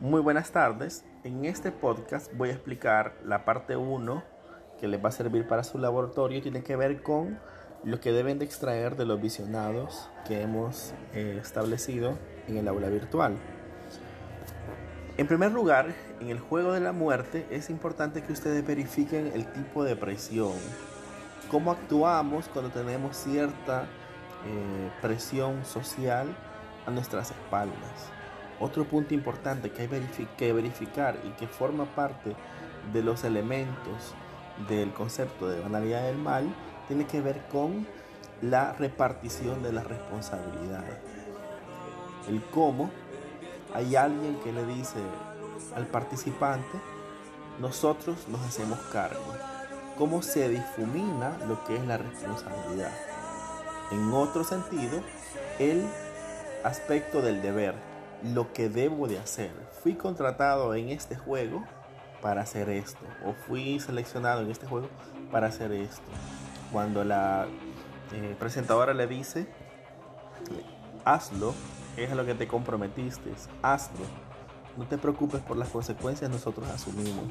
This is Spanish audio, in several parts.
Muy buenas tardes. En este podcast voy a explicar la parte 1 que les va a servir para su laboratorio. Tiene que ver con lo que deben de extraer de los visionados que hemos eh, establecido en el aula virtual. En primer lugar, en el juego de la muerte es importante que ustedes verifiquen el tipo de presión. Cómo actuamos cuando tenemos cierta eh, presión social a nuestras espaldas otro punto importante que hay que verificar y que forma parte de los elementos del concepto de banalidad del mal tiene que ver con la repartición de la responsabilidad. El cómo hay alguien que le dice al participante, nosotros nos hacemos cargo. Cómo se difumina lo que es la responsabilidad. En otro sentido, el aspecto del deber lo que debo de hacer. Fui contratado en este juego para hacer esto. O fui seleccionado en este juego para hacer esto. Cuando la eh, presentadora le dice, hazlo, es lo que te comprometiste, hazlo. No te preocupes por las consecuencias, nosotros asumimos.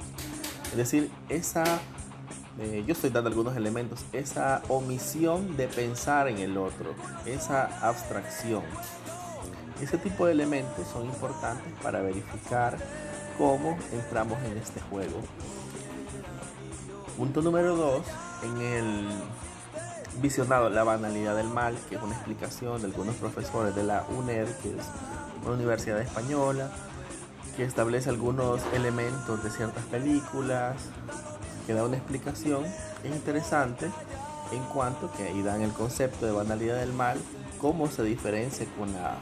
Es decir, esa, eh, yo estoy dando algunos elementos, esa omisión de pensar en el otro, esa abstracción. Ese tipo de elementos son importantes para verificar cómo entramos en este juego. Punto número 2, en el visionado La banalidad del mal, que es una explicación de algunos profesores de la UNED, que es una universidad española, que establece algunos elementos de ciertas películas, que da una explicación. Es interesante en cuanto que ahí dan el concepto de banalidad del mal, cómo se diferencia con la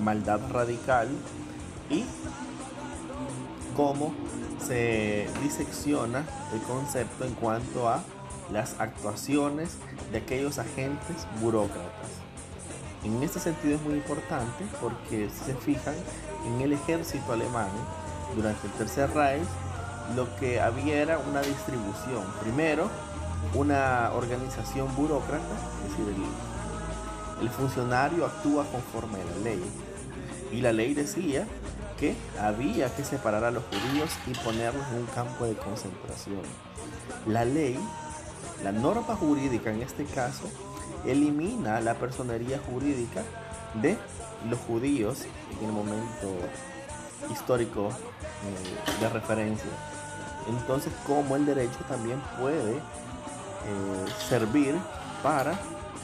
maldad radical y cómo se disecciona el concepto en cuanto a las actuaciones de aquellos agentes burócratas. En este sentido es muy importante porque si se fijan en el ejército alemán durante el Tercer Reich lo que había era una distribución. Primero, una organización burócrata, es decir, el, el funcionario actúa conforme a la ley y la ley decía que había que separar a los judíos y ponerlos en un campo de concentración. La ley, la norma jurídica en este caso, elimina la personería jurídica de los judíos en el momento histórico eh, de referencia. Entonces, como el derecho también puede eh, servir para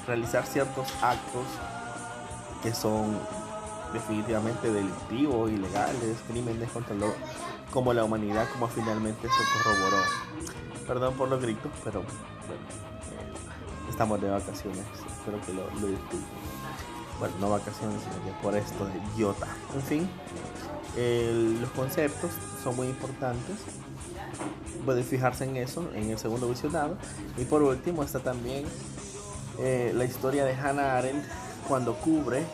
realizar ciertos actos que son definitivamente delictivos, ilegales, crímenes contra lo, como la humanidad, como finalmente se corroboró. Perdón por los gritos, pero bueno, eh, estamos de vacaciones, espero que lo, disculpen. Bueno, no vacaciones, sino que por esto de idiota. En fin, los conceptos son muy importantes. Pueden fijarse en eso, en el segundo visionado. Y por último está también eh, la historia de Hannah Arendt cuando cubre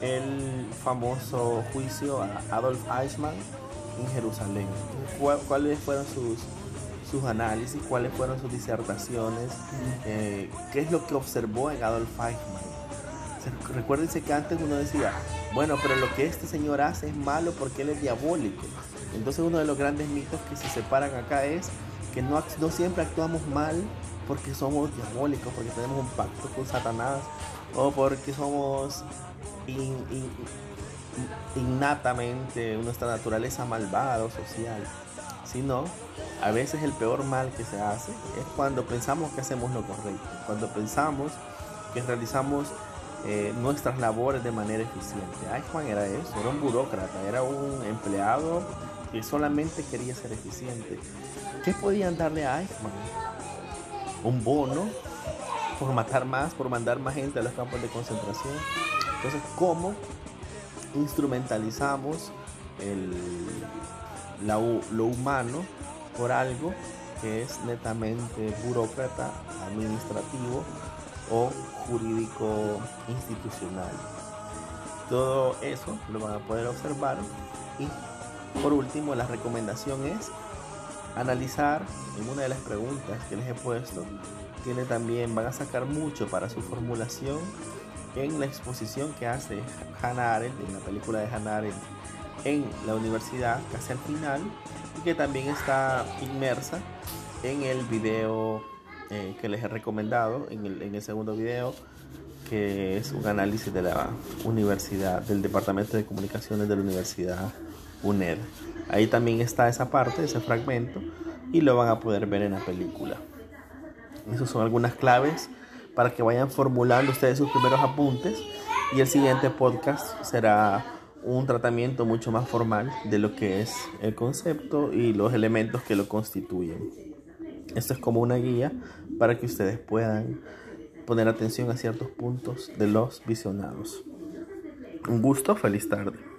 el famoso juicio a Adolf Eichmann en Jerusalén. ¿Cuáles fueron sus, sus análisis? ¿Cuáles fueron sus disertaciones? Eh, ¿Qué es lo que observó en Adolf Eichmann? Recuérdense que antes uno decía, bueno, pero lo que este señor hace es malo porque él es diabólico. Entonces uno de los grandes mitos que se separan acá es que no, no siempre actuamos mal porque somos diabólicos, porque tenemos un pacto con Satanás o porque somos innatamente nuestra naturaleza malvada o social, sino a veces el peor mal que se hace es cuando pensamos que hacemos lo correcto, cuando pensamos que realizamos eh, nuestras labores de manera eficiente. Eichmann era eso, era un burócrata, era un empleado que solamente quería ser eficiente. ¿Qué podían darle a Eichmann? Un bono por matar más, por mandar más gente a los campos de concentración. Entonces, ¿cómo instrumentalizamos lo humano por algo que es netamente burócrata, administrativo o jurídico institucional? Todo eso lo van a poder observar y por último la recomendación es analizar en una de las preguntas que les he puesto tiene también van a sacar mucho para su formulación en la exposición que hace Hannah Arendt, en la película de Hannah Arendt, en la universidad casi al final y que también está inmersa en el video eh, que les he recomendado, en el, en el segundo video, que es un análisis de la universidad, del Departamento de Comunicaciones de la Universidad UNED. Ahí también está esa parte, ese fragmento, y lo van a poder ver en la película. Esas son algunas claves para que vayan formulando ustedes sus primeros apuntes y el siguiente podcast será un tratamiento mucho más formal de lo que es el concepto y los elementos que lo constituyen. Esto es como una guía para que ustedes puedan poner atención a ciertos puntos de los visionados. Un gusto, feliz tarde.